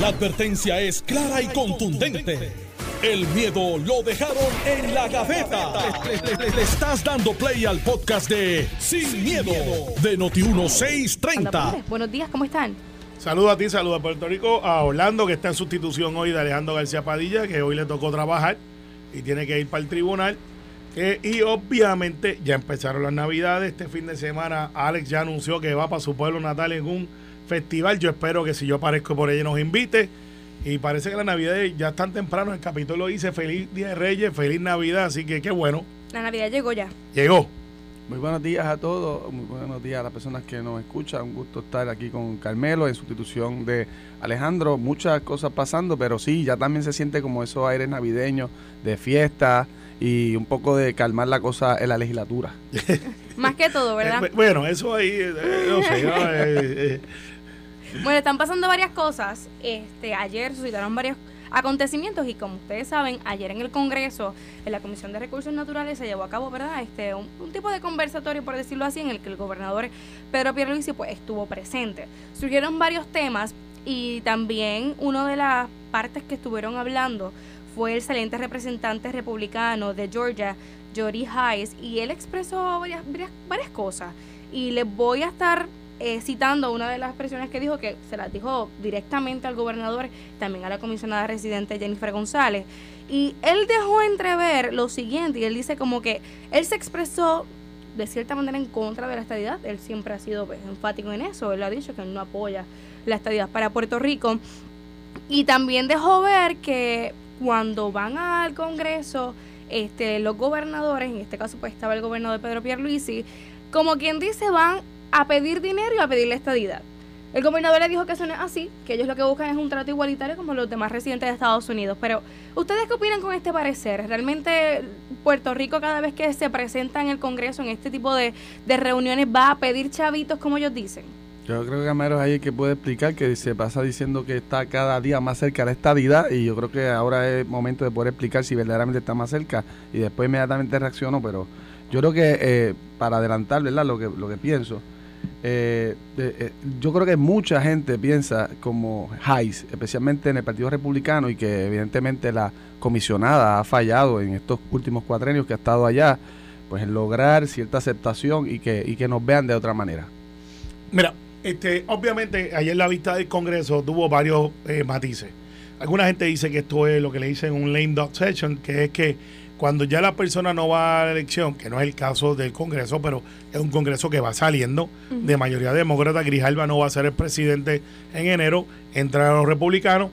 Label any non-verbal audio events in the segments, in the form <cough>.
La advertencia es clara y contundente. El miedo lo dejaron en la gaveta. Le, le- le estás dando play al podcast de Sin, miedo, de Noti1630. Buenos días, ¿cómo están? Saludos a ti, saludos a Puerto Rico, a Orlando, que está en sustitución hoy de Alejandro García Padilla, que hoy le tocó trabajar y tiene que ir para el tribunal. Eh, y obviamente ya empezaron las navidades. Este fin de semana Alex ya anunció que va para su pueblo natal en un festival. Yo espero que si yo aparezco por ella nos invite. Y parece que las navidades ya están temprano. El capítulo dice feliz Día de Reyes, feliz Navidad. Así que qué bueno. La Navidad llegó ya. Llegó. Muy buenos días a todos, muy buenos días a las personas que nos escuchan. Un gusto estar aquí con Carmelo en sustitución de Alejandro. Muchas cosas pasando, pero sí, ya también se siente como esos aires navideños de fiesta y un poco de calmar la cosa en la legislatura. <laughs> Más que todo, ¿verdad? <laughs> Eh, bueno, eso ahí, eh, no sé. ¿no? Eh, eh, Bueno, están pasando varias cosas. Este, ayer suscitaron varios acontecimientos y como ustedes saben, ayer en el Congreso, en la Comisión de Recursos Naturales se llevó a cabo, ¿verdad? Este, un, tipo de conversatorio, por decirlo así, en el que el gobernador Pedro Pierluisi pues estuvo presente. Surgieron varios temas y también una de las partes que estuvieron hablando fue el saliente representante republicano de Georgia, Jody Hayes, y él expresó varias, varias, varias cosas. Y les voy a estar eh, citando una de las expresiones que dijo, que se las dijo directamente al gobernador, también a la comisionada residente Jennifer González. Y él dejó entrever lo siguiente, y él dice como que él se expresó de cierta manera en contra de la estadidad, él siempre ha sido pues, enfático en eso, él ha dicho que él no apoya la estadidad para Puerto Rico. Y también dejó ver que cuando van al Congreso, este, los gobernadores, en este caso pues estaba el gobernador Pedro Pierluisi, como quien dice, van a pedir dinero y a pedir la estadidad. El gobernador le dijo que eso no es así, que ellos lo que buscan es un trato igualitario como los demás residentes de Estados Unidos. Pero, ¿ustedes qué opinan con este parecer? ¿Realmente Puerto Rico cada vez que se presenta en el Congreso en este tipo de, de reuniones va a pedir chavitos como ellos dicen? Yo creo que Camero es ahí que puede explicar que se pasa diciendo que está cada día más cerca de la estadidad y yo creo que ahora es momento de poder explicar si verdaderamente está más cerca y después inmediatamente reacciono, pero yo creo que eh, para adelantar ¿verdad? Lo, que, lo que pienso, eh, eh, eh, yo creo que mucha gente piensa como Hayes, especialmente en el Partido Republicano y que evidentemente la comisionada ha fallado en estos últimos cuatrenios que ha estado allá, pues en lograr cierta aceptación y que, y que nos vean de otra manera. Mira, este, obviamente ayer la vista del Congreso tuvo varios eh, matices. Alguna gente dice que esto es lo que le dicen un lame duck session, que es que cuando ya la persona no va a la elección, que no es el caso del Congreso, pero es un Congreso que va saliendo de mayoría demócrata, Grijalba no va a ser el presidente en enero, entran los republicanos,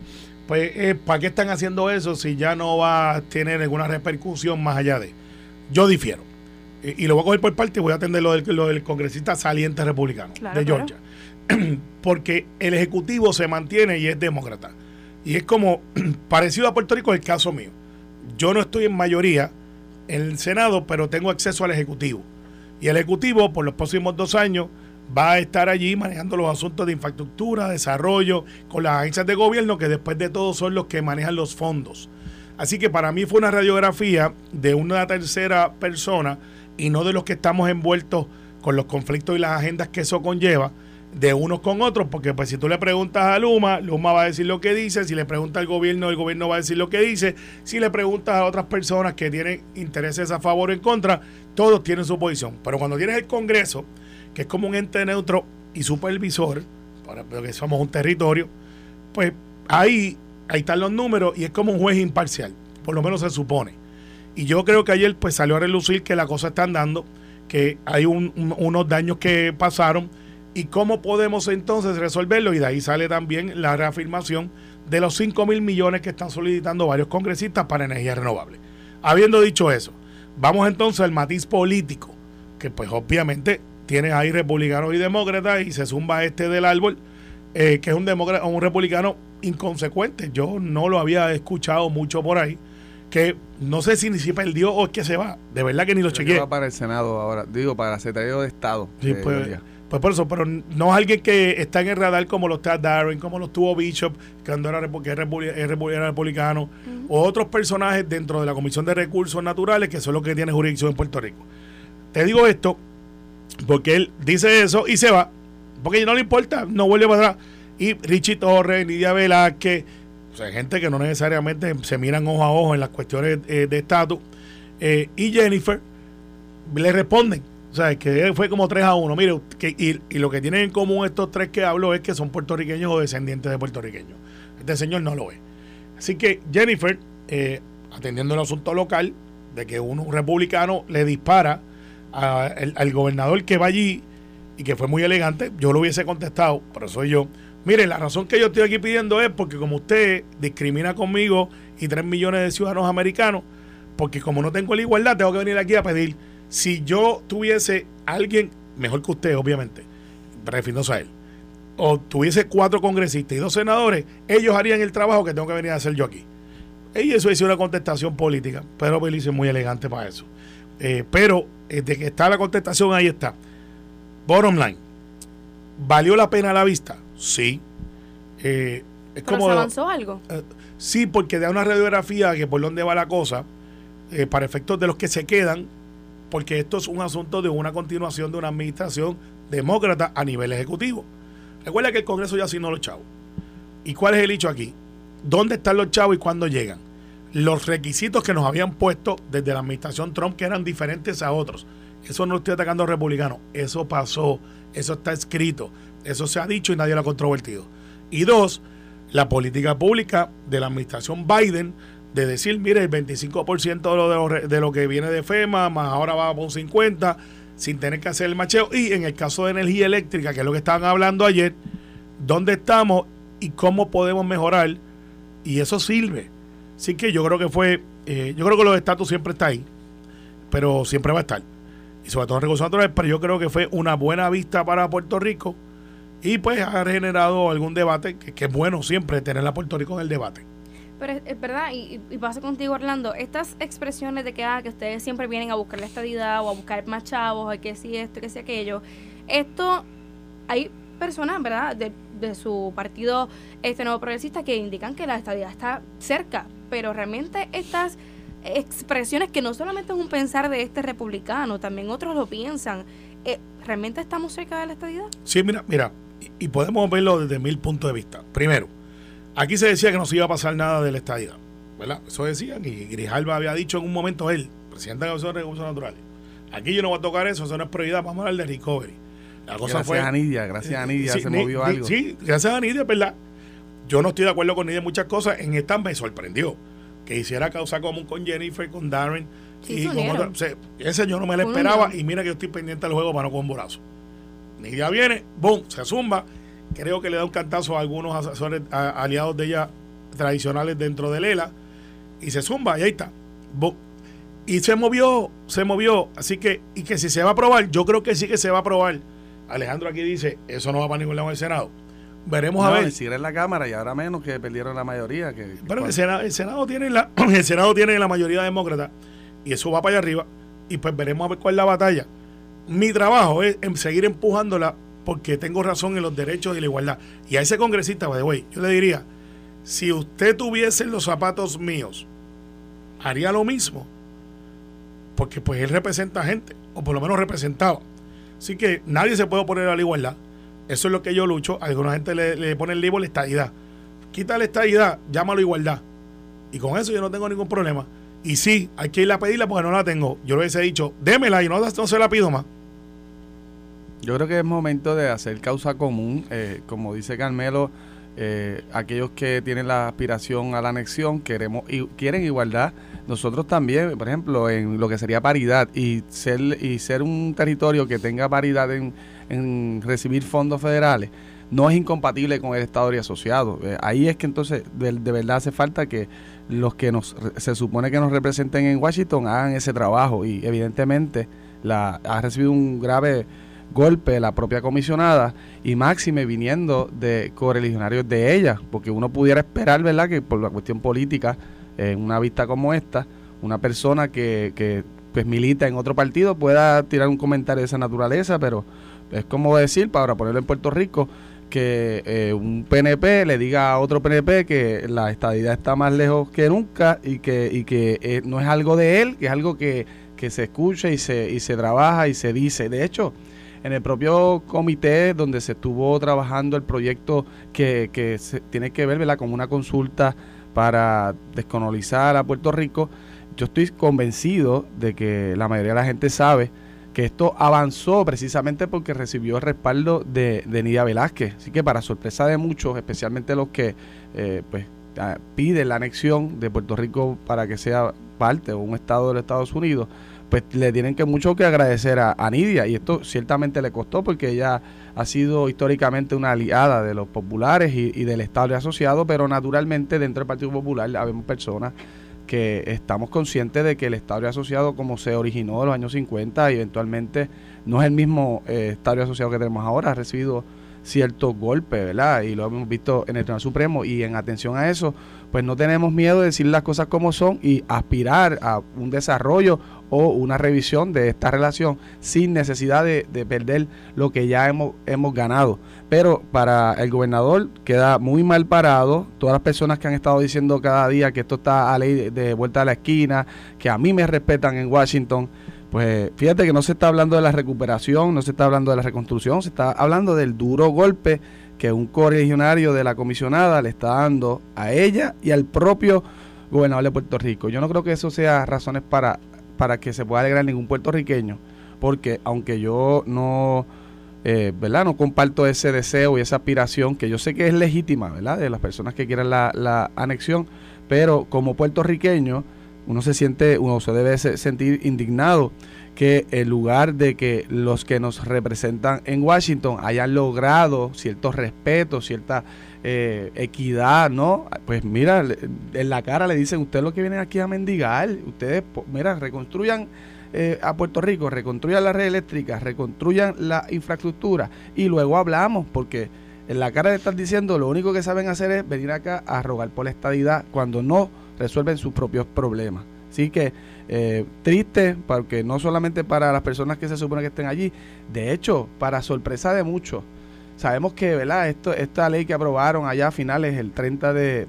pues eh, ¿para qué están haciendo eso si ya no va a tener ninguna repercusión más allá de? Yo difiero. Y, y lo voy a coger por parte y voy a atender lo del, lo del congresista saliente republicano Claro, de claro. Georgia. <clears throat> Porque el Ejecutivo se mantiene y es demócrata. Y es como <clears throat> parecido a Puerto Rico el caso mío. Yo no estoy en mayoría en el Senado, pero tengo acceso al Ejecutivo. Y el Ejecutivo, por los próximos dos años, va a estar allí manejando los asuntos de infraestructura, desarrollo, con las agencias de gobierno, que después de todo son los que manejan los fondos. Así que para mí fue una radiografía de una tercera persona y no de los que estamos envueltos con los conflictos y las agendas que eso conlleva, de unos con otros, porque pues si tú le preguntas a Luma, Luma va a decir lo que dice, si le preguntas al gobierno, el gobierno va a decir lo que dice, si le preguntas a otras personas que tienen intereses a favor o en contra, todos tienen su posición. Pero cuando tienes el Congreso, que es como un ente neutro y supervisor, porque somos un territorio, pues ahí, ahí están los números y es como un juez imparcial, por lo menos se supone. Y yo creo que ayer pues salió a relucir que la cosa está andando, que hay un- unos daños que pasaron y cómo podemos entonces resolverlo. Y de ahí sale también la reafirmación de los 5 mil millones que están solicitando varios congresistas para energía renovable. Habiendo dicho eso, vamos entonces al matiz político, que pues obviamente tienes ahí republicanos y demócratas y se zumba este del árbol, eh, que es un, demócrata, un republicano inconsecuente. Yo no lo había escuchado mucho por ahí, que no sé si ni si perdió o es que se va. De verdad que ni lo chequeé. va para el Senado ahora, digo, para el Secretario de Estado. Sí, eh, pues. Pues por eso, pero no es alguien que está en el radar como lo está Darren, como lo estuvo Bishop, que era, repu- que es repu- es repu- era republicano, o otros personajes dentro de la Comisión de Recursos Naturales, que son los que tienen jurisdicción en Puerto Rico. Te digo esto porque él dice eso y se va, porque no le importa, no vuelve para atrás. Y Richie Torres, Nidia Velázquez, o sea, gente que no necesariamente se miran ojo a ojo en las cuestiones eh, de estatus. Eh, y Jennifer le responden. O sea, que fue como 3 a 1. Mire, que, y, y, lo que tienen en común estos tres que hablo es que son puertorriqueños o descendientes de puertorriqueños. Este señor no lo es. Así que Jennifer, eh, atendiendo el asunto local, de que un republicano le dispara al gobernador que va allí y que fue muy elegante, yo lo hubiese contestado, pero soy yo. Mire, la razón que yo estoy aquí pidiendo es porque como usted discrimina conmigo y 3 millones de ciudadanos americanos, porque como no tengo la igualdad, tengo que venir aquí a pedir si yo tuviese alguien mejor que usted, obviamente, refiriéndose a él, o tuviese cuatro congresistas y dos senadores, ellos harían el trabajo que tengo que venir a hacer yo aquí. Y eso es una contestación política, pero Belice es muy elegante para eso. Eh, pero eh, de que está la contestación, ahí está. Bottom line, ¿valió la pena la vista? Sí. Eh, es ¿Pero como, se avanzó algo? Eh, sí, porque da una radiografía que por dónde va la cosa, eh, para efectos de los que se quedan, porque esto es un asunto de una continuación de una administración demócrata a nivel ejecutivo. Recuerda que el Congreso ya asignó los chavos. ¿Y cuál es el hecho aquí? ¿Dónde están los chavos y cuándo llegan? Los requisitos que nos habían puesto desde la administración Trump, que eran diferentes a otros. Eso no lo estoy atacando a republicanos. Eso pasó. Eso está escrito. Eso se ha dicho y nadie lo ha controvertido. Y dos, la política pública de la administración Biden de decir, mire, el 25% de lo, de, lo, que viene de FEMA, más ahora va un 50%, sin tener que hacer el macheo. Y en el caso de energía eléctrica, que es lo que estaban hablando ayer, ¿dónde estamos y cómo podemos mejorar? Y eso sirve. Así que yo creo que fue, eh, yo creo que los estatus siempre está ahí, pero siempre va a estar. Y sobre todo en recursos naturales, pero yo creo que fue una buena vista para Puerto Rico y pues ha generado algún debate, que, que es bueno siempre tener a Puerto Rico en el debate. Es, verdad, y, pasa contigo, Orlando, estas expresiones de que, ah, que ustedes siempre vienen a buscar la estadidad o a buscar más chavos, que si esto, que si aquello, esto, hay personas, ¿verdad?, de, de su partido este nuevo progresista que indican que la estadidad está cerca, pero realmente estas expresiones que no solamente es un pensar de este republicano, también otros lo piensan, eh, ¿realmente estamos cerca de la estadidad? Sí, mira, mira, y, y podemos verlo desde mil puntos de vista. Primero, Aquí se decía que no se iba a pasar nada de la estadía, ¿verdad? Eso decían, y Grijalva había dicho en un momento él, presidente de la Comisión de Recursos Naturales. Aquí yo no voy a tocar eso, eso no es prioridad, vamos a hablar de recovery. La cosa gracias fue, a Nidia, gracias a Nidia se movió algo. Sí, gracias a Nidia, ¿verdad? Yo no estoy de acuerdo con Nidia en muchas cosas, en esta me sorprendió que hiciera causa común con Jennifer, con Darren. y con otra, o sea, ese yo no me lo esperaba y mira que yo estoy pendiente del juego para no con un borazo. Nidia viene, boom, se zumba creo que le da un cantazo a algunos asesores aliados de ella tradicionales dentro de Lela y se zumba y ahí está. Y se movió, se movió. Así que, y que si se va a aprobar, yo creo que sí que se va a aprobar. Alejandro aquí dice, eso no va para ningún lado del Senado. Veremos a ver. Si en la Cámara y ahora menos que perdieron la mayoría. Que, Pero el Senado, el Senado, tiene la, <clears throat> el Senado tiene la mayoría demócrata y eso va para allá arriba. Y pues veremos a ver cuál es la batalla. Mi trabajo es en seguir empujándola porque tengo razón en los derechos y la igualdad. Y a ese congresista, güey, yo le diría, si usted tuviese los zapatos míos, haría lo mismo. Porque pues él representa gente, o por lo menos representaba. Así que nadie se puede oponer a la igualdad. Eso es lo que yo lucho. Alguna gente le, pone el libro la estadidad. Quita la estadidad, llámalo igualdad. Y con eso yo no tengo ningún problema. Y sí, hay que ir a pedirla porque no la tengo. Yo le hubiese dicho, démela y no, no se la pido más. Yo creo que es momento de hacer causa común, eh, como dice Carmelo, eh, aquellos que tienen la aspiración a la anexión queremos y quieren igualdad. Nosotros también, por ejemplo, en lo que sería paridad y ser y ser un territorio que tenga paridad en, en recibir fondos federales no es incompatible con el Estado y asociado. Eh, ahí es que entonces de, de, verdad hace falta que los que nos se supone que nos representen en Washington hagan ese trabajo y evidentemente la ha recibido un grave golpe la propia comisionada y máxime viniendo de correligionarios de ella, porque uno pudiera esperar, ¿verdad?, que por la cuestión política, en una vista como esta, una persona que, que pues milita en otro partido pueda tirar un comentario de esa naturaleza, pero es como decir, para ponerlo en Puerto Rico, que eh, un PNP le diga a otro PNP que la estadidad está más lejos que nunca y que, y que eh, no es algo de él, que es algo que, que se escucha y se, y se trabaja y se dice. De hecho, en el propio comité donde se estuvo trabajando el proyecto que, que se, tiene que ver ¿verdad? con una consulta para descolonizar a Puerto Rico, yo estoy convencido de que la mayoría de la gente sabe que esto avanzó precisamente porque recibió el respaldo de, Nidia Velázquez. Así que para sorpresa de muchos, especialmente los que eh, pues, piden la anexión de Puerto Rico para que sea parte o un estado de los Estados Unidos, pues le tienen que mucho que agradecer a, Nidia y esto ciertamente le costó porque ella ha sido históricamente una aliada de los populares y, del Estado asociado, pero naturalmente dentro del Partido Popular habemos personas que estamos conscientes de que el estadio asociado como se originó en los años 50 y eventualmente no es el mismo eh, estadio asociado que tenemos ahora, ha recibido ciertos golpes, ¿verdad? Y lo hemos visto en el Tribunal Supremo y en atención a eso, pues no tenemos miedo de decir las cosas como son y aspirar a un desarrollo o una revisión de esta relación sin necesidad de, perder lo que ya hemos, hemos ganado. Pero para el gobernador queda muy mal parado. Todas las personas que han estado diciendo cada día que esto está a ley de, vuelta a la esquina, que a mí me respetan en Washington, pues fíjate que no se está hablando de la recuperación, no se está hablando de la reconstrucción, se está hablando del duro golpe que un colegionario de la comisionada le está dando a ella y al propio gobernador de Puerto Rico. Yo no creo que eso sea razones para para que se pueda alegrar ningún puertorriqueño, porque aunque yo no, eh, ¿verdad? No comparto ese deseo y esa aspiración, que yo sé que es legítima, ¿verdad? De las personas que quieran la, la anexión, pero como puertorriqueño, uno se siente, uno se debe sentir indignado que en lugar de que los que nos representan en Washington hayan logrado cierto respeto, cierta eh, equidad, ¿no? Pues mira, en la cara le dicen, ustedes lo que vienen aquí a mendigar, ustedes, mira, reconstruyan eh, a Puerto Rico, reconstruyan la red eléctrica, reconstruyan la infraestructura y luego hablamos, porque en la cara le están diciendo, lo único que saben hacer es venir acá a rogar por la estadidad cuando no resuelven sus propios problemas. Así que eh, triste, porque no solamente para las personas que se supone que estén allí, de hecho, para sorpresa de muchos, Sabemos que, ¿verdad? Esto, esta ley que aprobaron allá a finales, el 30 de,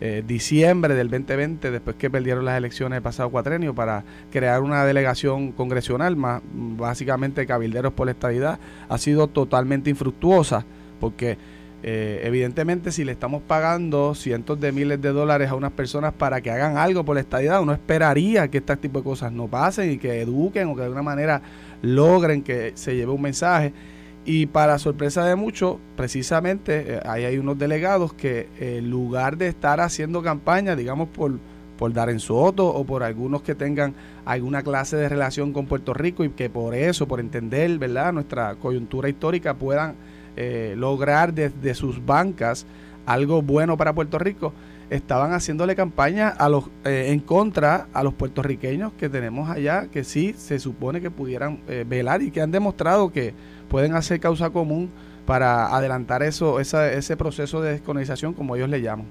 eh, diciembre del 2020, después que perdieron las elecciones del pasado cuatrenio, para crear una delegación congresional, más básicamente cabilderos por la estadidad, ha sido totalmente infructuosa, porque eh, evidentemente si le estamos pagando cientos de miles de dólares a unas personas para que hagan algo por la estadidad, uno esperaría que este tipo de cosas no pasen y que eduquen o que de alguna manera logren que se lleve un mensaje y para sorpresa de muchos, precisamente eh, ahí hay unos delegados que en lugar de estar haciendo campaña, digamos, por, por en Soto o por algunos que tengan alguna clase de relación con Puerto Rico y que por eso, por entender, ¿verdad?, nuestra coyuntura histórica, puedan eh, lograr desde sus bancas algo bueno para Puerto Rico, estaban haciéndole campaña a los eh, en contra a los puertorriqueños que tenemos allá, que sí se supone que pudieran velar y que han demostrado que pueden hacer causa común para adelantar eso, ese proceso de descolonización, como ellos le llaman.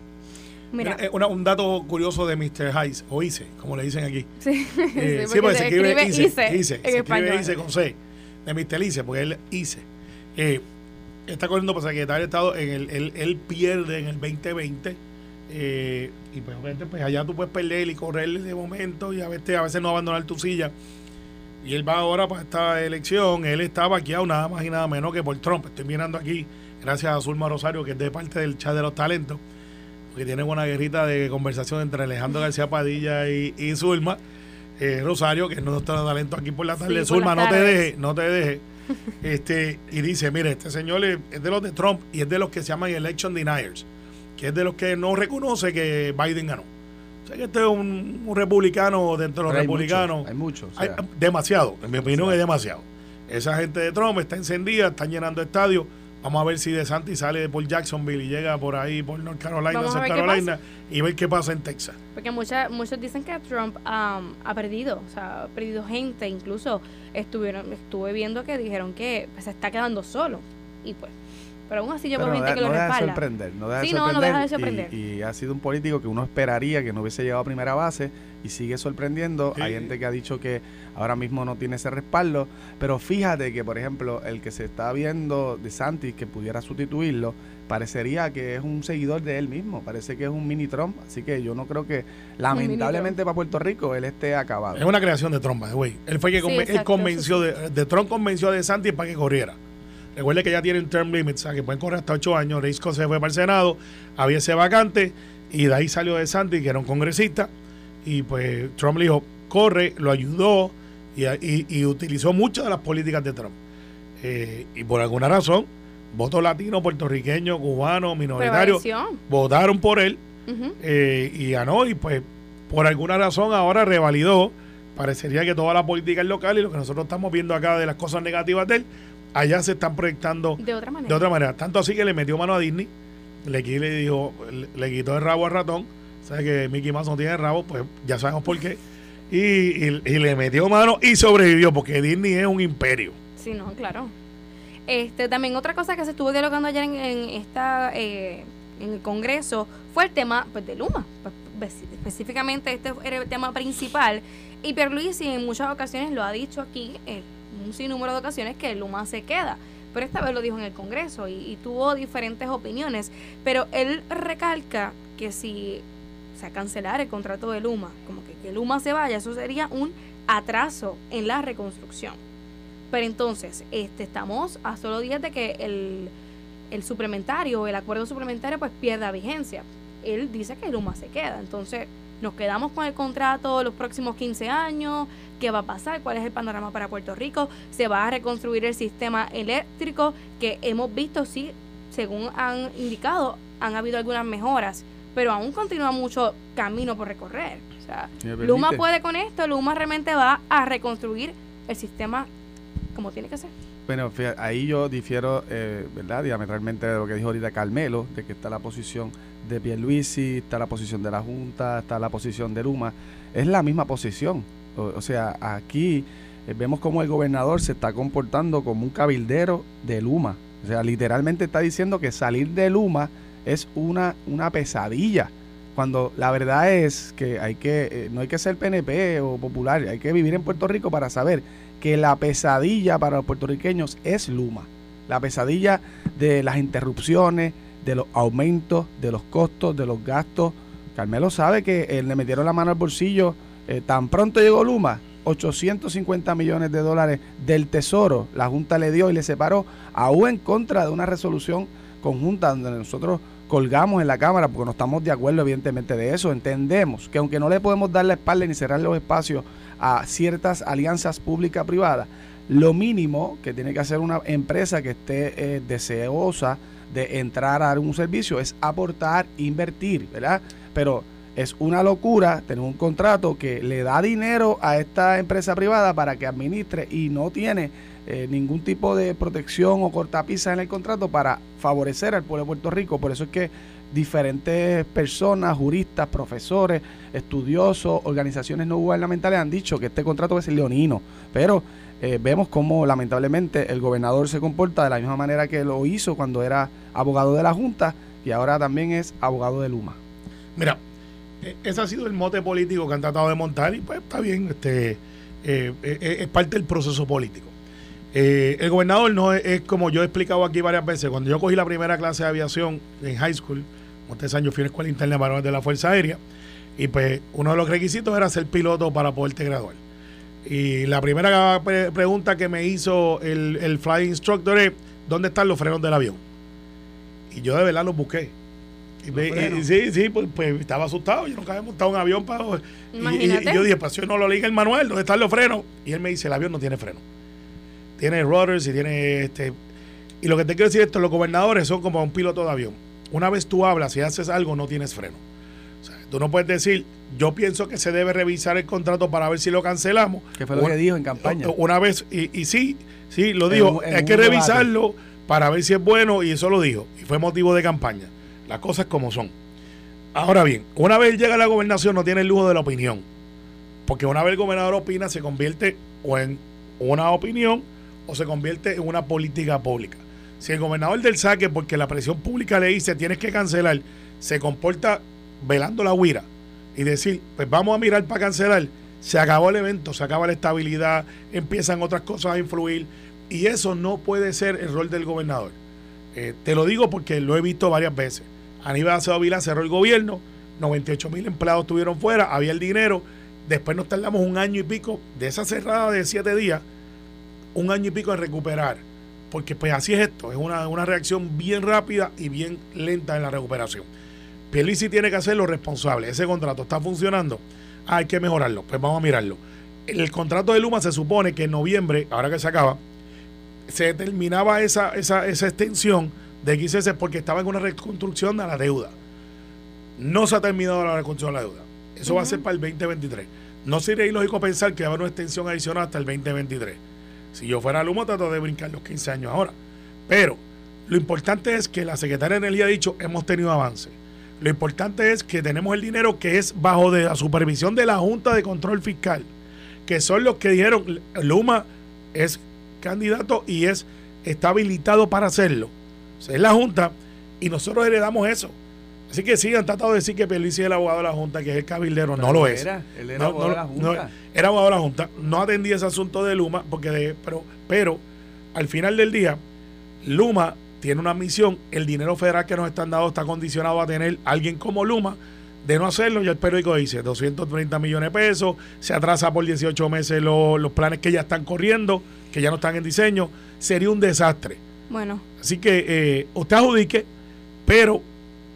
Mira, eh, un dato curioso de Mr. Hayes, o ICE, como le dicen aquí. Sí, <laughs> eh, sí, porque se escribe ICE, ICE, se escribe ICE con C, de Mr. ICE, porque él ICE. Eh, está corriendo para secretario de Estado, en el, él, él pierde en el 2020, eh, y pues obviamente pues allá tú puedes perder y correr de momento y a veces, a veces no abandonar tu silla y él va ahora para esta elección, él está vaqueado nada más y nada menos que por Trump. Estoy mirando aquí, gracias a Zulma Rosario, que es de parte del chat de los talentos, porque tiene una guerrita de conversación entre Alejandro García Padilla y, Zulma. Eh, Rosario, que es nuestro talento aquí por la tarde. Zulma, no te deje, no te deje. este, y dice, mire, este señor es, es, de los de Trump y es de los que se llaman election deniers, que es de los que no reconoce que Biden ganó que este es un, republicano dentro de los republicanos. hay muchos. demasiado, en mi opinión es demasiado. Esa gente de Trump está encendida, están llenando estadios. Vamos a ver si De Santi sale por Jacksonville y llega por ahí, por North Carolina, South Carolina, y ver qué pasa en Texas. Porque mucha, muchos dicen que Trump ha perdido, o sea, ha perdido gente. Incluso estuvieron, estuve viendo que dijeron que se está quedando solo. Y pues pero aún así yo veo gente que lo respalda. De sorprender, no deja sí, no, no deja de sorprender. Y, ha sido un político que uno esperaría que no hubiese llegado a primera base y sigue sorprendiendo. Hay gente que ha dicho que ahora mismo no tiene ese respaldo, pero fíjate que, por ejemplo, el que se está viendo de Santis que pudiera sustituirlo, parecería que es un seguidor de él mismo, parece que es un mini Trump, así que yo no creo que lamentablemente para Puerto Rico él esté acabado. Es una creación de Trump, güey. Él fue que él convenció de, de, Trump convenció a DeSantis para que corriera. Recuerde que ya tienen term limits, o sea, que pueden correr hasta ocho años. Reis se fue para el Senado, había ese vacante y de ahí salió DeSantis, que era un congresista, y pues Trump le dijo, corre, lo ayudó y, utilizó muchas de las políticas de Trump. Eh, y por alguna razón, votos latinos, puertorriqueños, cubanos, minoritarios, votaron por él eh, y ganó y pues por alguna razón ahora revalidó. Parecería que toda la política es local y lo que nosotros estamos viendo acá de las cosas negativas de él, allá se están proyectando de otra manera. De otra manera. Tanto así que le metió mano a Disney, le, le dijo, le, quitó el rabo al ratón. Sabe que Mickey Mouse no tiene rabo, pues ya sabemos por qué. Y, y, le metió mano y sobrevivió, porque Disney es un imperio. Sí, no, claro. Este, también otra cosa que se estuvo dialogando ayer en, esta eh, en el Congreso fue el tema pues, de Luma. Pues, específicamente este era el tema principal. Y Pierluisi en muchas ocasiones lo ha dicho aquí, en un sinnúmero de ocasiones, que Luma se queda. Pero esta vez lo dijo en el Congreso y, tuvo diferentes opiniones. Pero él recalca que si o sea, cancelar el contrato de Luma, como que, que Luma se vaya, eso sería un atraso en la reconstrucción. Pero entonces, este, estamos a solo días de que el, el suplementario, el acuerdo suplementario, pues pierda vigencia. Él dice que Luma se queda. Entonces, nos quedamos con el contrato los próximos 15 años. ¿Qué va a pasar? ¿Cuál es el panorama para Puerto Rico? ¿Se va a reconstruir el sistema eléctrico? Que hemos visto, sí, según han indicado, han habido algunas mejoras, pero aún continúa mucho camino por recorrer. O sea, Luma puede con esto, Luma realmente va a reconstruir el sistema como tiene que ser. Bueno, ahí yo difiero, eh, ¿verdad? Diametralmente de lo que dijo ahorita Carmelo, de que está la posición de Pierluisi, está la posición de la Junta, está la posición de Luma. Es la misma posición. O, sea, aquí eh, vemos como el gobernador se está comportando como un cabildero de Luma. O sea, literalmente está diciendo que salir de Luma es una, una pesadilla. Cuando la verdad es que hay que, eh, no hay que ser PNP o popular, hay que vivir en Puerto Rico para saber que la pesadilla para los puertorriqueños es Luma. La pesadilla de las interrupciones, de los aumentos, de los costos, de los gastos. Carmelo sabe que eh, le metieron la mano al bolsillo. Eh, tan pronto llegó Luma, 850 millones de dólares del Tesoro, la Junta le dio y le separó, aún en contra de una resolución conjunta donde nosotros colgamos en la Cámara, porque no estamos de acuerdo evidentemente de eso, entendemos que aunque no le podemos dar la espalda ni cerrar los espacios a ciertas alianzas pública-privadas, lo mínimo que tiene que hacer una empresa que esté eh, deseosa de entrar a dar un servicio es aportar, invertir, ¿verdad? Pero es una locura tener un contrato que le da dinero a esta empresa privada para que administre y no tiene eh, ningún tipo de protección o cortapisa en el contrato para favorecer al pueblo de Puerto Rico. Por eso es que diferentes personas, juristas, profesores, estudiosos, organizaciones no gubernamentales han dicho que este contrato es leonino, pero eh, vemos cómo lamentablemente el gobernador se comporta de la misma manera que lo hizo cuando era abogado de la Junta y ahora también es abogado de Luma. Mira, ese ha sido el mote político que han tratado de montar y pues está bien, este eh, eh, es parte del proceso político. el gobernador no es, como yo he explicado aquí varias veces. Cuando yo cogí la primera clase de aviación en high school, ustedes saben, fui a la Escuela Interna de la Fuerza Aérea y pues uno de los requisitos era ser piloto para poderte graduar. Y la primera pregunta que me hizo el, el flying instructor es, ¿dónde están los frenos del avión? Y yo de verdad los busqué. Y, sí, sí, pues, pues, estaba asustado. Yo nunca había montado un avión para. Y, yo dije, pues yo no lo leí en el manual, ¿dónde están los frenos? Y él me dice, el avión no tiene freno. Tiene rotors y tiene este. Y lo que te quiero decir esto, los gobernadores son como un piloto de avión. Una vez tú hablas y haces algo, no tienes freno. O sea, tú no puedes decir, yo pienso que se debe revisar el contrato para ver si lo cancelamos. Que fue lo que dijo en campaña. Una vez, y, sí, sí, lo dijo, hay que revisarlo para ver si es bueno y eso lo dijo. Y fue motivo de campaña. Las cosas como son. Ahora bien, una vez llega la gobernación no tiene el lujo de la opinión. Porque una vez el gobernador opina se convierte o en una opinión o se convierte en una política pública. Si el gobernador del saque, porque la presión pública le dice tienes que cancelar, se comporta velando la huira y decir, pues vamos a mirar para cancelar, se acabó el evento, se acaba la estabilidad, empiezan otras cosas a influir y eso no puede ser el rol del gobernador. Eh, te lo digo porque lo he visto varias veces. Aníbal Acevedo Vilá cerró el gobierno, 98 mil empleados estuvieron fuera, había el dinero, después nos tardamos un año y pico de esa cerrada de siete días, un año y pico en recuperar. Porque pues así es esto, es una, una reacción bien rápida y bien lenta en la recuperación. Pierluisi tiene que hacerlo responsable. Ese contrato está funcionando. Hay que mejorarlo. Pues vamos a mirarlo. El contrato de Luma se supone que en noviembre, ahora que se acaba, se terminaba esa, esa, esa extensión de XS porque estaba en una reconstrucción de la deuda. No se ha terminado la reconstrucción de la deuda. Eso va a ser para el 2023. No sería ilógico pensar que va a haber una extensión adicional hasta el 2023. Si yo fuera Luma, trato de brincar los 15 años ahora. Pero lo importante es que la Secretaria de Energía ha dicho, hemos tenido avance. Lo importante es que tenemos el dinero que es bajo de la supervisión de la Junta de Control Fiscal, que son los que dijeron, Luma es candidato y es está habilitado para hacerlo. O sea, es la Junta y nosotros heredamos eso. Así que sí, han tratado de decir que Pierluisi es el abogado de la Junta, que es el cabildero. no lo es. Era, él era No, abogado no, de la Junta. era abogado de la Junta. No atendía ese asunto de Luma, porque de, pero, pero al final del día, Luma tiene una misión. El dinero federal que nos están dando está condicionado a tener alguien como Luma. De no hacerlo, ya el periódico dice 230 millones de pesos, se atrasa por 18 meses lo- los planes que ya están corriendo, que ya no están en diseño. Sería un desastre. Bueno, Así que eh, usted adjudique, pero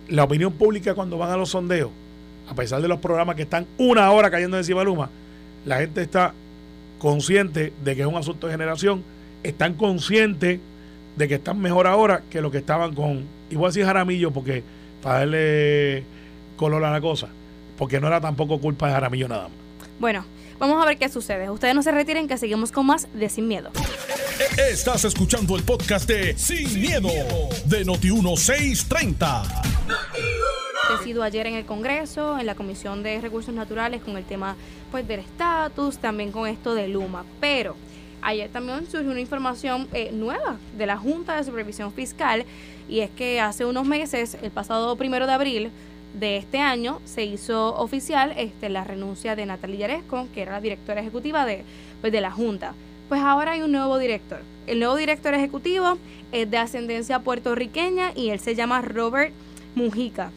la opinión pública cuando van a los sondeos, a pesar de los programas que están una hora cayendo encima de Luma, la gente está consciente de que es un asunto de generación, están conscientes de que están mejor ahora que lo que estaban con, y voy a decir Jaramillo porque para darle color a la cosa, porque no era tampoco culpa de Jaramillo nada más. bueno, vamos a ver qué sucede. Ustedes no se retiren que seguimos con más de Sin Miedo. Estás escuchando el podcast de Sin, miedo, de Noti1630. Decido ayer en el Congreso, en la Comisión de Recursos Naturales, con el tema pues del estatus, también con esto de Luma. Pero ayer también surgió una información eh, nueva de la Junta de Supervisión Fiscal y es que hace unos meses, el pasado primero de abril de este año, se hizo oficial este, la renuncia de Natalia Yaresco, que era la directora ejecutiva de, pues, de la Junta. Pues ahora hay un nuevo director. El nuevo director ejecutivo es de ascendencia puertorriqueña y él se llama Robert Mujica.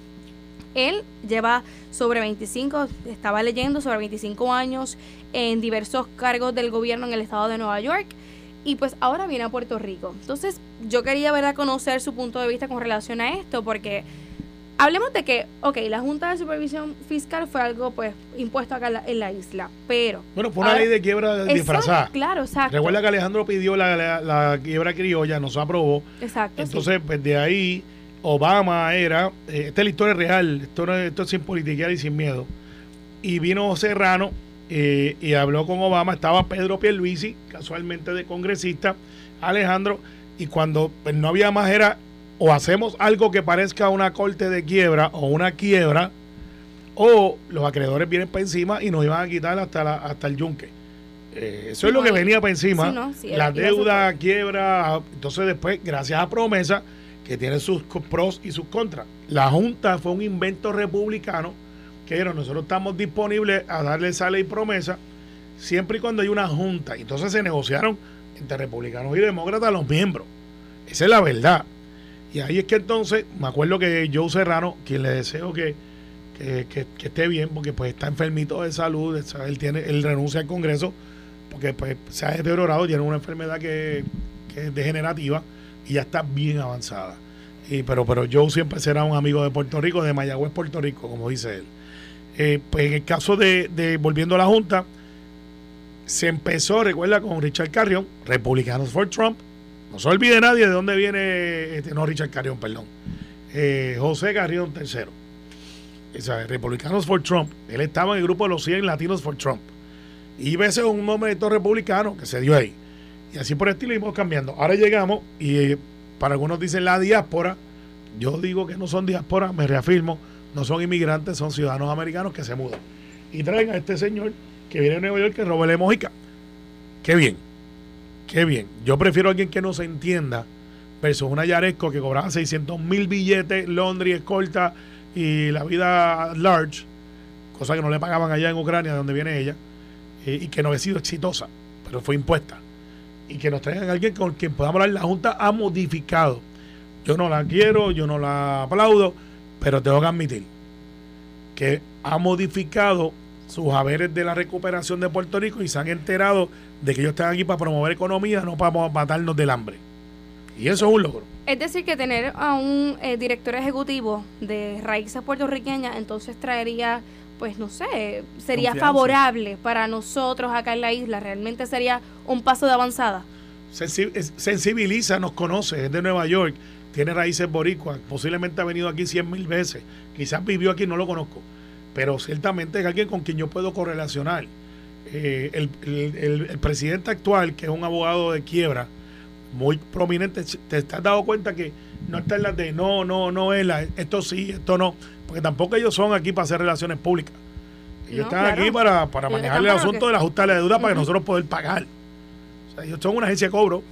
Él lleva sobre 25, estaba leyendo, sobre 25 años en diversos cargos del gobierno en el estado de Nueva York y pues ahora viene a Puerto Rico. Entonces yo quería ¿verdad? conocer su punto de vista con relación a esto porque hablemos de que, ok, la Junta de Supervisión Fiscal fue algo pues impuesto acá en la, en la isla, pero... Bueno, fue una ahora- ley de quiebra disfrazada. Claro, exacto. Recuerda que Alejandro pidió la, la- la quiebra criolla, no se aprobó. Exacto. sí. Entonces, pues de ahí, Obama era, eh, esta es la historia real, esto, no esto es sin politiquear y sin miedo. Y vino Serrano eh, y habló con Obama, estaba Pedro Pierluisi, casualmente de congresista, Alejandro, y cuando pues, no había más era, o hacemos algo que parezca una corte de quiebra o una quiebra, o los acreedores vienen para encima y nos iban a quitar hasta, la- hasta el yunque. Eh, eso es lo que venía para encima. sí, no, sí, la eso deuda, quiebra. Entonces, después, gracias a Promesa, que tiene sus pros y sus contras, la Junta fue un invento republicano que dijeron, nosotros estamos disponibles a darle esa ley promesa siempre y cuando hay una Junta. Entonces se negociaron entre republicanos y demócratas los miembros. Esa es la verdad. Y ahí es que entonces, me acuerdo que Joe Serrano, quien le deseo que, que, que- esté bien, porque pues está enfermito de salud, él, tiene, él renuncia al Congreso, porque pues se ha deteriorado, tiene una enfermedad que, que es degenerativa y ya está bien avanzada. Y, pero, pero Joe siempre será un amigo de Puerto Rico, de Mayagüez, Puerto Rico, como dice él. Eh, pues en el caso de, de, volviendo a la Junta, se empezó, recuerda, con Richard Carrión, Republicanos for Trump. No se olvide nadie de dónde viene, este, no Richard Carrión, perdón. Eh, José Carrión III. O sea, Republicanos for Trump. Él estaba en el grupo de los 100 latinos for Trump. Y veces un momento republicano que se dio ahí. Y así por el estilo íbamos cambiando. Ahora llegamos y eh, para algunos dicen la diáspora. Yo digo que no son diáspora, me reafirmo. No son inmigrantes, son ciudadanos americanos que se mudan. Y traen a este señor que viene de Nueva York, que es Robert Mojica. Qué bien, qué bien. Yo prefiero a alguien que no se entienda versus una Yaresco que cobraba 600 mil billetes, Londres, escolta y la vida large, cosa que no le pagaban allá en Ucrania, de donde viene ella, eh, y que no ha sido exitosa, pero fue impuesta. Y que nos traigan a alguien con quien podamos hablar. La Junta ha modificado yo no la quiero, yo no la aplaudo, pero tengo que admitir que ha modificado sus haberes de la recuperación de Puerto Rico y se han enterado de que ellos están aquí para promover economía, no para matarnos del hambre. Y eso es un logro. Es decir, que tener a un eh, director ejecutivo de raíces puertorriqueñas entonces traería, pues no sé, sería favorable para nosotros acá en la isla, realmente sería un paso de avanzada. Sensibiliza, nos conoce, es de Nueva York, tiene raíces boricuas, posiblemente ha venido aquí cien mil veces, quizás vivió aquí, no lo conozco, pero ciertamente es alguien con quien yo puedo correlacionar. Eh, el, presidente actual, que es un abogado de quiebra, muy prominente, te, has dado cuenta que no está en las de no, no, no es la, esto sí, esto no, porque tampoco ellos son aquí para hacer relaciones públicas. Ellos están aquí para, para manejar el asunto de la justa de deuda para que nosotros poder pagar. O sea, ellos son una agencia de cobro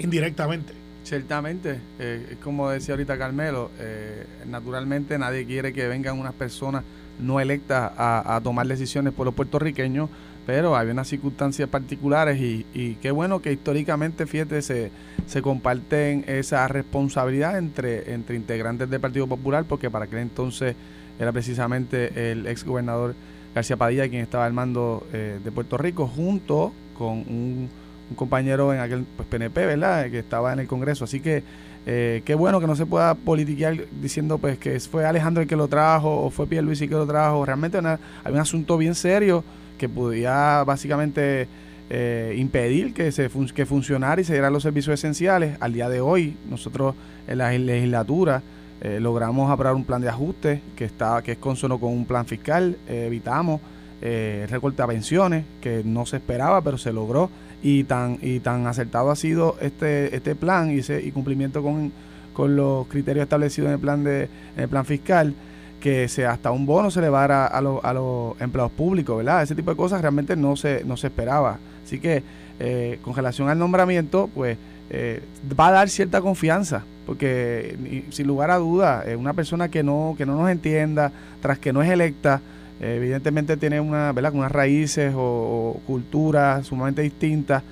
indirectamente. Ciertamente, eh, como decía ahorita Carmelo, eh, naturalmente nadie quiere que vengan unas personas no electas a, tomar decisiones por los puertorriqueños, pero hay unas circunstancias particulares y, qué bueno que históricamente, fíjate, se, se comparten esa responsabilidad entre, entre integrantes del Partido Popular, porque para aquel entonces era precisamente el ex gobernador García Padilla quien estaba al mando eh, de Puerto Rico, junto con un, compañero en aquel pues, PNP, ¿verdad?, que estaba en el Congreso. Así que eh, qué bueno que no se pueda politiquear diciendo pues que fue Alejandro el que lo trajo o fue Pierre Luis el que lo trajo. Realmente hay un asunto bien serio que podía básicamente eh, impedir que se que funcionara y se dieran los servicios esenciales. Al día de hoy, nosotros en la legislatura eh, logramos aprobar un plan de ajuste que está que es consono con un plan fiscal. evitamos el recorte a pensiones que no se esperaba, pero se logró y tan y tan acertado ha sido este este plan y ese y cumplimiento con, los criterios establecidos en el plan de en el plan fiscal que se hasta un bono se le va a dar a, a los empleados públicos, ¿verdad? Ese tipo de cosas realmente no se no se esperaba. Así que eh, con relación al nombramiento, pues eh, va a dar cierta confianza, porque sin lugar a dudas, una persona que no que no nos entienda, tras que no es electa, evidentemente tiene una, ¿verdad? unas raíces o, culturas sumamente distintas,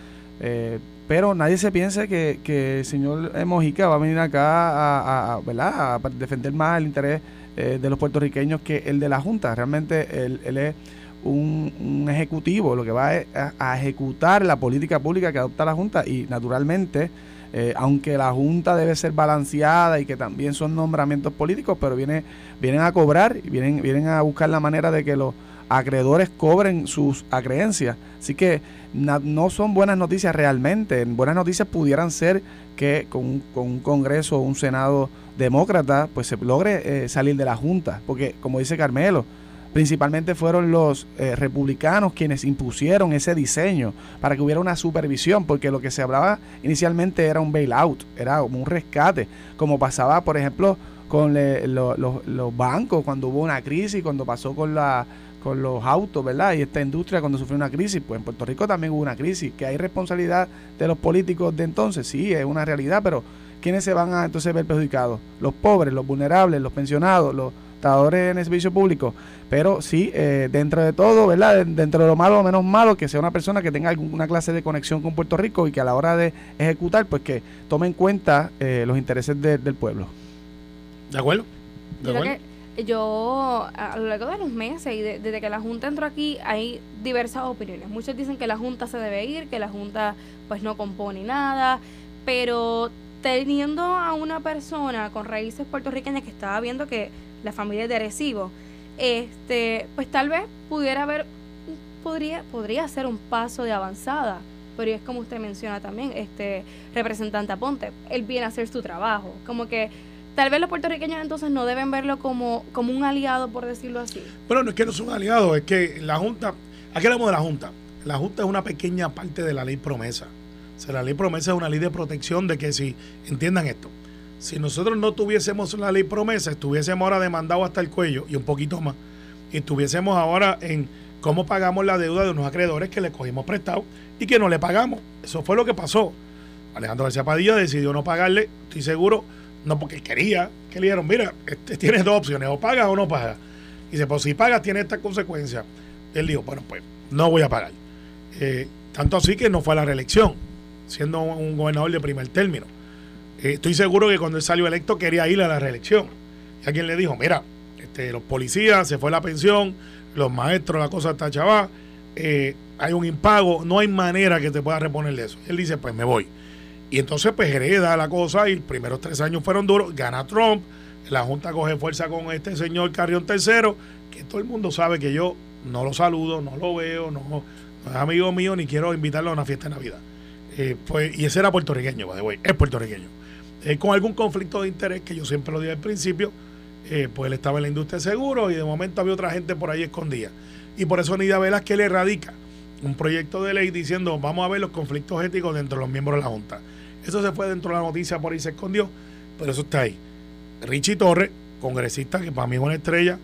eh, pero nadie se piensa que, que, el señor Mojica va a venir acá a, ¿verdad? a defender más el interés eh, de los puertorriqueños que el de la Junta. Realmente él, es un, ejecutivo, lo que va a, a ejecutar la política pública que adopta la Junta y naturalmente eh, aunque la Junta debe ser balanceada y que también son nombramientos políticos, pero viene, vienen a cobrar y vienen, vienen a buscar la manera de que los acreedores cobren sus acreencias. Así que no son buenas noticias realmente. Buenas noticias pudieran ser que con un, con un Congreso o un Senado demócrata pues se logre eh, salir de la Junta. Porque como dice Carmelo, Principalmente fueron los eh, republicanos quienes impusieron ese diseño para que hubiera una supervisión, porque lo que se hablaba inicialmente era un bailout, era como un rescate, como pasaba, por ejemplo, con los bancos cuando hubo una crisis, cuando pasó con la con los autos, ¿verdad? Y esta industria cuando sufrió una crisis, pues en Puerto Rico también hubo una crisis, que hay responsabilidad de los políticos de entonces, sí, es una realidad, pero ¿quiénes se van a entonces ver perjudicados? Los pobres, los vulnerables, los pensionados, los en el servicio público, pero sí, eh, dentro de todo, ¿verdad? Dentro de lo malo o menos malo, que sea una persona que tenga alguna clase de conexión con Puerto Rico y que a la hora de ejecutar, pues que tome en cuenta eh, los intereses del pueblo. ¿De acuerdo? yo, a lo largo de los meses y desde que la Junta entró aquí, hay diversas opiniones. Muchos dicen que la Junta se debe ir, que la Junta pues no compone nada, pero teniendo a una persona con raíces puertorriqueñas que estaba viendo que la familia de Arecibo, este, pues tal vez pudiera haber, podría, podría ser un paso de avanzada. Pero es como usted menciona también, este representante Aponte, él viene a hacer su trabajo. Como que tal vez los puertorriqueños entonces no deben verlo como, como un aliado, por decirlo así. Pero no es que no es un aliado, es que la Junta, aquí hablamos de la Junta. La Junta es una pequeña parte de la ley promesa. O sea, la ley promesa es una ley de protección de que si, entiendan esto, si nosotros no tuviésemos la ley promesa, estuviésemos ahora demandados hasta el cuello y un poquito más, y estuviésemos ahora en cómo pagamos la deuda de unos acreedores que le cogimos prestado y que no le pagamos. Eso fue lo que pasó. Alejandro García Padilla decidió no pagarle, estoy seguro, no porque quería, que le dijeron, mira, este, tienes dos opciones, o pagas o no pagas. Y dice, pues si pagas tiene esta consecuencia. Él dijo, bueno, pues no voy a pagar. Eh, tanto así que no fue a la reelección, siendo un gobernador de primer término. Eh, estoy seguro que cuando él salió electo quería ir a la reelección. Y alguien le dijo, mira, este, los policías, se fue la pensión, los maestros, la cosa está chaval, eh, hay un impago, no hay manera que te pueda reponer de eso. él dice, pues me voy. Y entonces pues hereda la cosa y los primeros tres años fueron duros, gana Trump, la Junta coge fuerza con este señor Carrión tercero, que todo el mundo sabe que yo no lo saludo, no lo veo, no, no es amigo mío ni quiero invitarlo a una fiesta de Navidad. Eh, pues, y ese era puertorriqueño, by way, es puertorriqueño. Eh, con algún conflicto de interés que yo siempre lo dije al principio, eh, pues él estaba en la industria de seguros y de momento había otra gente por ahí escondida. Y por eso Nida que le radica un proyecto de ley diciendo vamos a ver los conflictos éticos dentro de los miembros de la Junta. Eso se fue dentro de la noticia, por ahí se escondió, pero eso está ahí. Richie Torres, congresista que para mí es una estrella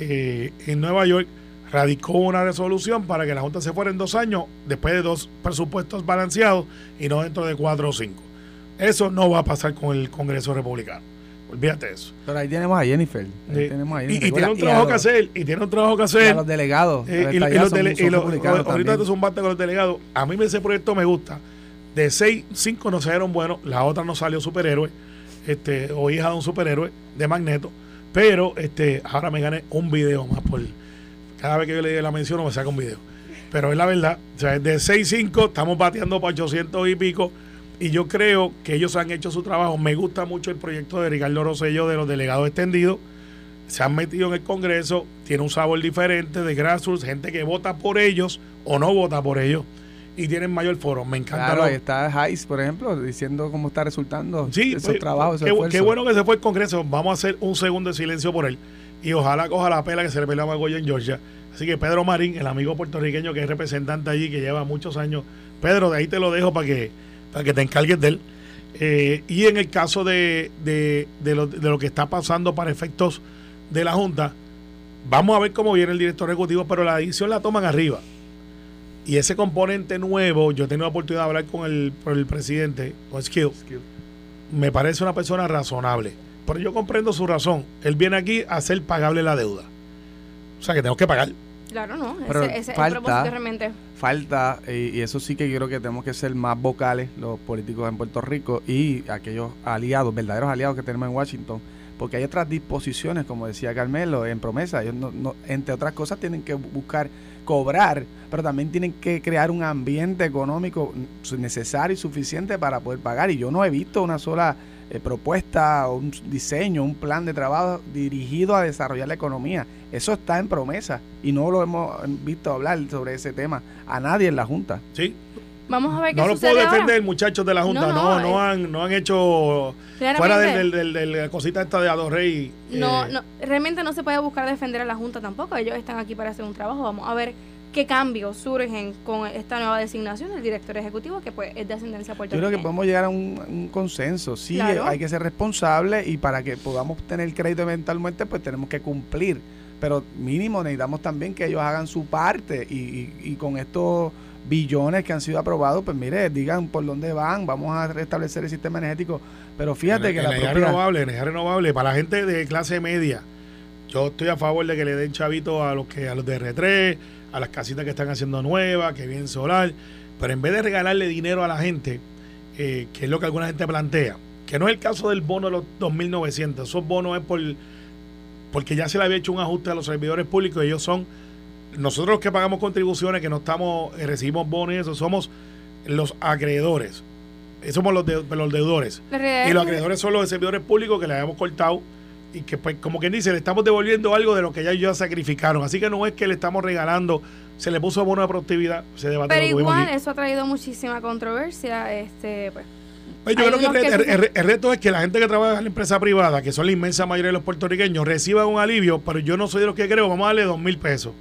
eh, en Nueva York, radicó una resolución para que la Junta se fuera en dos años después de dos presupuestos balanceados y no dentro de cuatro o cinco. Eso no va a pasar con el Congreso Republicano. Olvídate eso. Pero ahí tenemos a Jennifer. Y, tiene un trabajo que hacer. Y tiene un trabajo que hacer. a los delegados. Eh, y, los, ahorita te zumbaste con los delegados. A mí ese proyecto me gusta. De seis, cinco no salieron buenos. La otra no salió superhéroe. Este, o hija de un superhéroe de Magneto. Pero este, ahora me gané un video más por. Cada vez que yo le la mención me saca un video. Pero es la verdad. O sea, de 6-5 estamos bateando para 800 y pico y yo creo que ellos han hecho su trabajo. Me gusta mucho el proyecto de Ricardo Rosello de los delegados extendidos. Se han metido en el Congreso, tiene un sabor diferente de grassroots, gente que vota por ellos o no vota por ellos y tienen mayor foro. Me encanta. Claro, ahí está Hayes, por ejemplo, diciendo cómo está resultando sí, esos pues, trabajos. Qué, qué, bueno que se fue el Congreso. Vamos a hacer un segundo de silencio por él. Y ojalá coja la pela que se le pelea a Magoya en Georgia. Así que Pedro Marín, el amigo puertorriqueño que es representante allí, que lleva muchos años. Pedro, de ahí te lo dejo para que para que te encargues de él. Eh, y en el caso de, de, lo, de, lo, que está pasando para efectos de la Junta, vamos a ver cómo viene el director ejecutivo, pero la decisión la toman arriba. Y ese componente nuevo, yo he tenido la oportunidad de hablar con el, con el presidente, con Skill, me parece una persona razonable. Pero yo comprendo su razón. Él viene aquí a hacer pagable la deuda. O sea que tenemos que pagar. Claro, no. ese, es el propósito realmente. Falta, y, eso sí que creo que tenemos que ser más vocales, los políticos en Puerto Rico y aquellos aliados, verdaderos aliados que tenemos en Washington, porque hay otras disposiciones, como decía Carmelo, en promesa. Ellos, no, entre otras cosas, tienen que buscar cobrar, pero también tienen que crear un ambiente económico necesario y suficiente para poder pagar. Y yo no he visto una sola eh, propuesta, un diseño, un plan de trabajo dirigido a desarrollar la economía. Eso está en promesa y no lo hemos visto hablar sobre ese tema a nadie en la Junta. Sí. Vamos a ver qué No lo puedo defender, muchachos de la Junta. No, no, eh. han, no han hecho fuera de la cosita esta de Adorrey. No, eh, no, realmente no se puede buscar defender a la Junta tampoco. Ellos están aquí para hacer un trabajo. Vamos a ver qué cambios surgen con esta nueva designación del director ejecutivo que pues es de ascendencia puertorriqueña. Yo creo que podemos llegar a un, consenso. Sí, hay que ser responsable y para que podamos tener crédito eventualmente pues tenemos que cumplir. Pero mínimo necesitamos también que ellos hagan su parte y, y, con estos billones que han sido aprobados, pues mire, digan por dónde van, vamos a restablecer el sistema energético. Pero fíjate que la energía renovable, energía renovable para la gente de clase media. Yo estoy a favor de que le den chavito a los que a los de R3, a las casitas que están haciendo nuevas, que vienen solar, pero en vez de regalarle dinero a la gente, eh, que es lo que alguna gente plantea, que no es el caso del bono de los 2.900, esos bonos es por porque ya se le había hecho un ajuste a los servidores públicos, ellos son nosotros los que pagamos contribuciones, que no estamos, eh, recibimos bonos y eso, somos los acreedores. Somos los, los deudores. Y los acreedores son los servidores públicos que le habíamos cortado y que pues como quien dice, le estamos devolviendo algo de lo que ya ellos sacrificaron. Así que no es que le estamos regalando, se le puso bono de productividad, se debate. Pero igual eso ha traído muchísima controversia, este pues, pues yo creo que, el, reto es que la gente que trabaja en la empresa privada, que son la inmensa mayoría de los puertorriqueños, reciban un alivio, pero yo no soy de los que creo, vamos a darle dos mil pesos.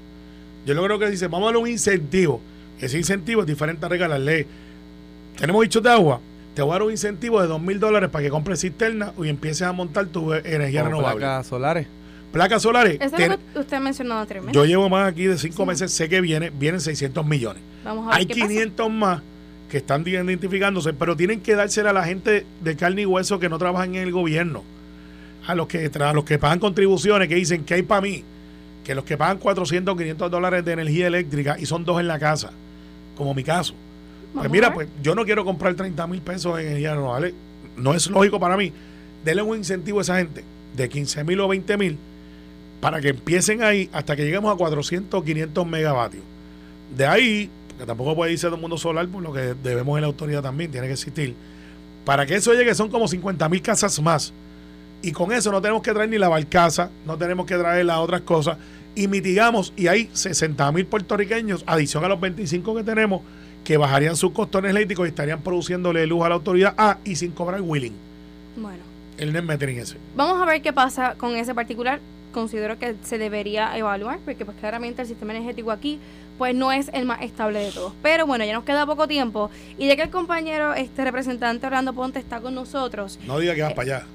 Yo lo creo que dice, vamos a darle un incentivo. Ese incentivo es diferente a regalarle. Tenemos dichos de agua, te voy a dar un incentivo de dos mil dólares para que compres cisterna y empieces a montar tu energía renovable. Placas solares. Placas solares. Eso es lo que usted ha mencionado anteriormente. Yo llevo más aquí de cinco meses, sé que viene, vienen 600 millones. Vamos a ver Hay 500 más que están identificándose, pero tienen que dársela a la gente de carne y hueso que no trabajan en el gobierno. A los que, a los que pagan contribuciones, que dicen que hay para mí, que los que pagan 400 500 dólares de energía eléctrica y son dos en la casa, como mi caso pues mira, pues yo no quiero comprar 30 mil pesos en energía renovable. no es lógico para mí, denle un incentivo a esa gente de 15 mil o 20 mil para que empiecen ahí hasta que lleguemos a 400 o 500 megavatios. De ahí, porque tampoco puede irse todo el mundo solar, por lo que debemos en la autoridad también, tiene que existir. Para que eso llegue son como 50 mil casas más. Y con eso no tenemos que traer ni la barcaza, no tenemos que traer las otras cosas. Y mitigamos, y hay 60 mil puertorriqueños, adición a los 25 que tenemos, que bajarían sus costos energéticos y estarían produciéndole luz a la autoridad A y sin cobrar willing. Bueno. El net metering ese. Vamos a ver qué pasa con ese particular. Considero que se debería evaluar, porque pues claramente el sistema energético aquí pues no es el más estable de todos. Pero bueno, ya nos queda poco tiempo. Y ya que el compañero, este representante Orlando Ponte está con nosotros. No diga que vas eh, para allá.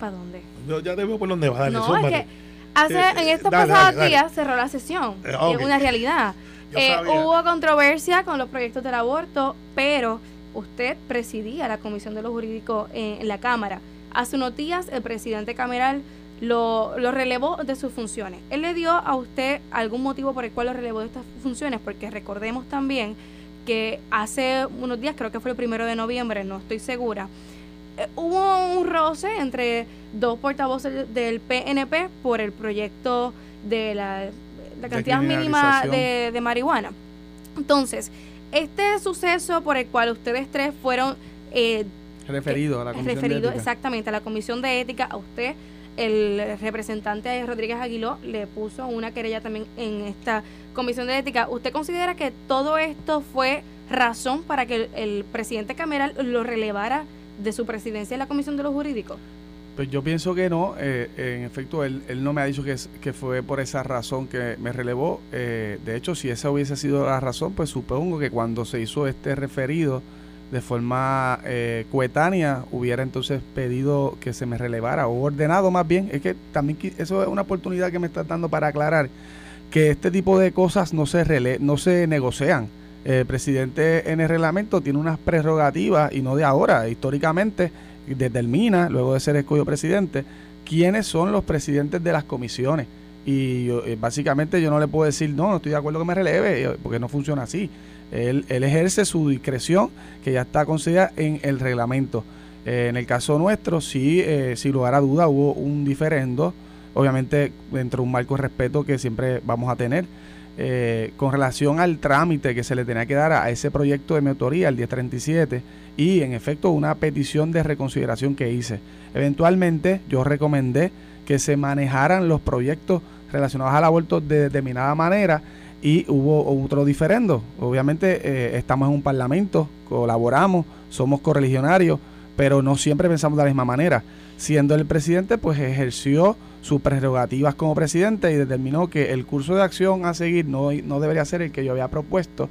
¿Para dónde? Yo ya te veo por dónde vas. Dale, no, es que hace, Eh, en estos dale, pasados dale, días cerró la sesión. Eh, ok. Es una realidad. Eh, hubo controversia con los proyectos del aborto, pero usted presidía la Comisión de lo Jurídico en, en la Cámara. Hace unos días el presidente Cameral lo, lo relevó de sus funciones. Él le dio a usted algún motivo por el cual lo relevó de estas funciones, porque recordemos también que hace unos días, creo que fue el primero de noviembre, no estoy segura, eh, hubo un roce entre dos portavoces del PNP por el proyecto de la, la cantidad mínima de, de marihuana. Entonces, este suceso por el cual ustedes tres fueron eh, Referido a la comisión de referido ética. exactamente a la comisión de ética, a usted, el representante Rodríguez Aguiló le puso una querella también en esta comisión de ética. ¿Usted considera que todo esto fue razón para que el, presidente Cameral lo relevara de su presidencia en la comisión de los jurídicos? Pues yo pienso que no. eh, en efecto, él, él no me ha dicho que, que fue por esa razón que me relevó. Eh, de hecho, si esa hubiese sido la razón, pues supongo que cuando se hizo este referido de forma eh, coetánea, hubiera entonces pedido que se me relevara o ordenado más bien. Es que también eso es una oportunidad que me está dando para aclarar que este tipo de cosas no se, rele no se negocian. El presidente en el reglamento tiene unas prerrogativas y no de ahora, históricamente determina, luego de ser escogido presidente, quiénes son los presidentes de las comisiones. Y yo, eh, básicamente yo no le puedo decir, no, no estoy de acuerdo que me releve, eh, porque no funciona así. Él, ejerce su discreción que ya está concedida en el reglamento. Eh, en el caso nuestro, sí, eh, sin lugar a duda, hubo un diferendo, obviamente dentro de un marco de respeto que siempre vamos a tener. Eh, con relación al trámite que se le tenía que dar a ese proyecto de mi autoría, el 1037, y en efecto una petición de reconsideración que hice. Eventualmente yo recomendé que se manejaran los proyectos relacionados al aborto de determinada manera y hubo otro diferendo. Obviamente eh, estamos en un parlamento, colaboramos, somos correligionarios, pero no siempre pensamos de la misma manera. Siendo el presidente, pues ejerció sus prerrogativas como presidente y determinó que el curso de acción a seguir no, no debería ser el que yo había propuesto.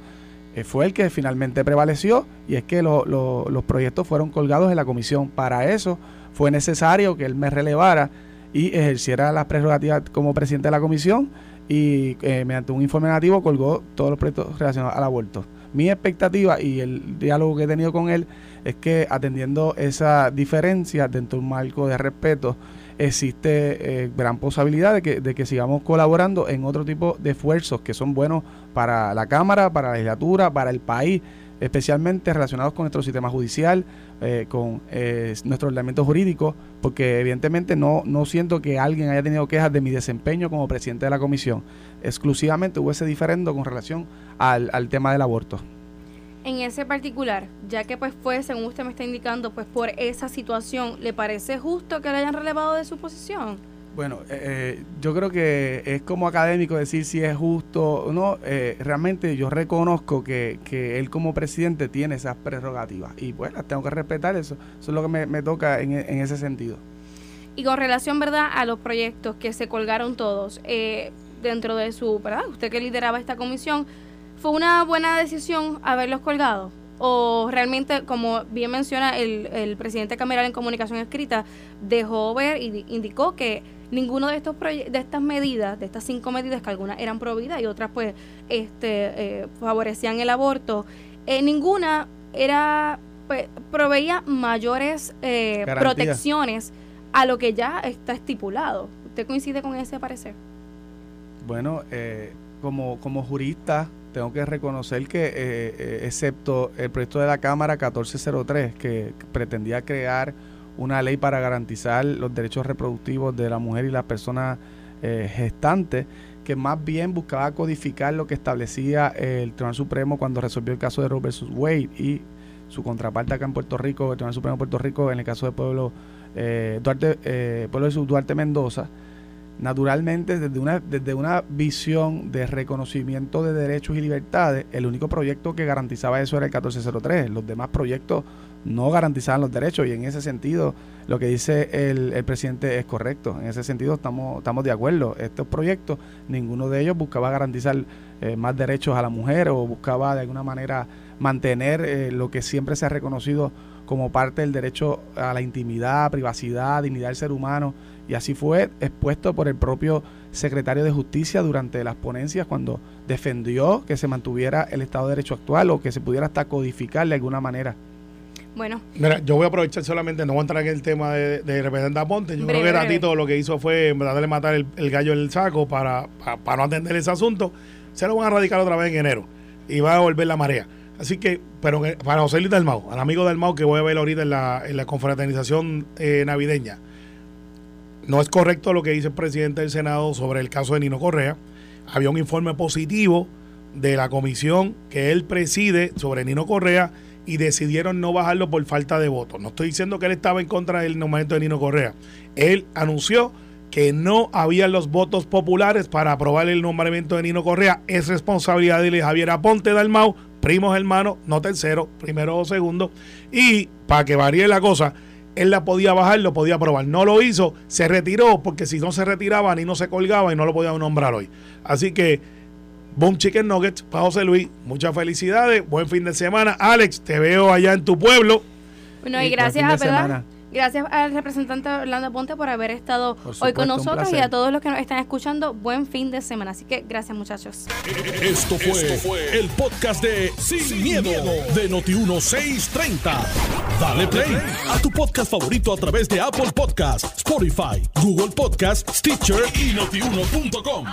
Eh, fue el que finalmente prevaleció y es que lo- lo- los proyectos fueron colgados en la comisión. Para eso fue necesario que él me relevara y ejerciera las prerrogativas como presidente de la comisión y eh, mediante un informe negativo colgó todos los proyectos relacionados al aborto. Mi expectativa y el diálogo que he tenido con él es que atendiendo esa diferencia dentro de un marco de respeto, existe eh, gran posibilidad de que, de que sigamos colaborando en otro tipo de esfuerzos que son buenos para la Cámara, para la legislatura, para el país, especialmente relacionados con nuestro sistema judicial, eh, con eh, nuestro ordenamiento jurídico, porque evidentemente no, no siento que alguien haya tenido quejas de mi desempeño como presidente de la comisión. Exclusivamente hubo ese diferendo con relación al, al tema del aborto. En ese particular, ya que pues fue, según usted me está indicando, pues por esa situación, ¿le parece justo que le hayan relevado de su posición? Bueno, eh, eh, yo creo que es como académico decir si es justo o no. Eh, realmente yo reconozco que, que él como presidente tiene esas prerrogativas y pues las tengo que respetar. Eso, eso es lo que me, toca en, e- en ese sentido. Y con relación, ¿verdad?, a los proyectos que se colgaron todos eh, dentro de su, ¿verdad? Usted que lideraba esta comisión, ¿fue una buena decisión haberlos colgado? ¿O realmente, como bien menciona el, el presidente Cameral en comunicación escrita, dejó ver y di- indicó que ninguno de estos de estas medidas, de estas cinco medidas, que algunas eran prohibidas y otras pues este eh, favorecían el aborto, eh, ninguna era pues, proveía mayores eh, protecciones a lo que ya está estipulado. ¿Usted coincide con ese parecer? Bueno, eh, como, como jurista tengo que reconocer que, excepto el proyecto de la Cámara 1403, que pretendía crear una ley para garantizar los derechos reproductivos de la mujer y las personas eh, gestantes, que más bien buscaba codificar lo que establecía el Tribunal Supremo cuando resolvió el caso de Roe vs. Wade y su contraparte acá en Puerto Rico, el Tribunal Supremo de Puerto Rico, en el caso del pueblo, Duarte, pueblo de Duarte Mendoza, Naturalmente, desde una, desde una visión de reconocimiento de derechos y libertades, el único proyecto que garantizaba eso era el 1403. Los demás proyectos no garantizaban los derechos y en ese sentido lo que dice el, el presidente es correcto. En ese sentido estamos, estamos de acuerdo. Estos proyectos, ninguno de ellos buscaba garantizar eh, más derechos a la mujer o buscaba de alguna manera mantener eh, lo que siempre se ha reconocido como parte del derecho a la intimidad, privacidad, dignidad del ser humano y así fue expuesto por el propio secretario de Justicia durante las ponencias cuando defendió que se mantuviera el Estado de Derecho actual o que se pudiera hasta codificar de alguna manera. Bueno. Mira, yo voy a aprovechar solamente, no voy a entrar en el tema de, de representar Ponte. Yo creo que Ratito lo que hizo fue darle matar el, gallo en el saco para, para, no atender ese asunto. Se lo van a radicar otra vez en enero y va a volver la marea. Así que, pero para José Luis Dalmau, al amigo Dalmau que voy a ver ahorita en la, en la confraternización eh, navideña, no es correcto lo que dice el presidente del Senado sobre el caso de Nino Correa. Había un informe positivo de la comisión que él preside sobre Nino Correa y decidieron no bajarlo por falta de votos. No estoy diciendo que él estaba en contra del nombramiento de Nino Correa. Él anunció que no había los votos populares para aprobar el nombramiento de Nino Correa. Es responsabilidad de Javier Aponte Dalmau, primos hermanos, no tercero, primero o segundo. Y para que varíe la cosa, él la podía bajar, lo podía aprobar. No lo hizo, se retiró, porque si no se retiraba ni no se colgaba y no lo podía nombrar hoy. Así que, Boom Chicken Nuggets para José Luis, muchas felicidades, buen fin de semana. Alex, te veo allá en tu pueblo. Bueno, y gracias a verdad. Gracias al representante Orlando Ponte por haber estado hoy con nosotros y a todos los que nos están escuchando. Buen fin de semana. Así que gracias, muchachos. Esto fue, el podcast de Sin, miedo, de Noti1630. Dale play a tu podcast favorito a través de Apple Podcasts, Spotify, Google Podcasts, Stitcher y notiuno.com.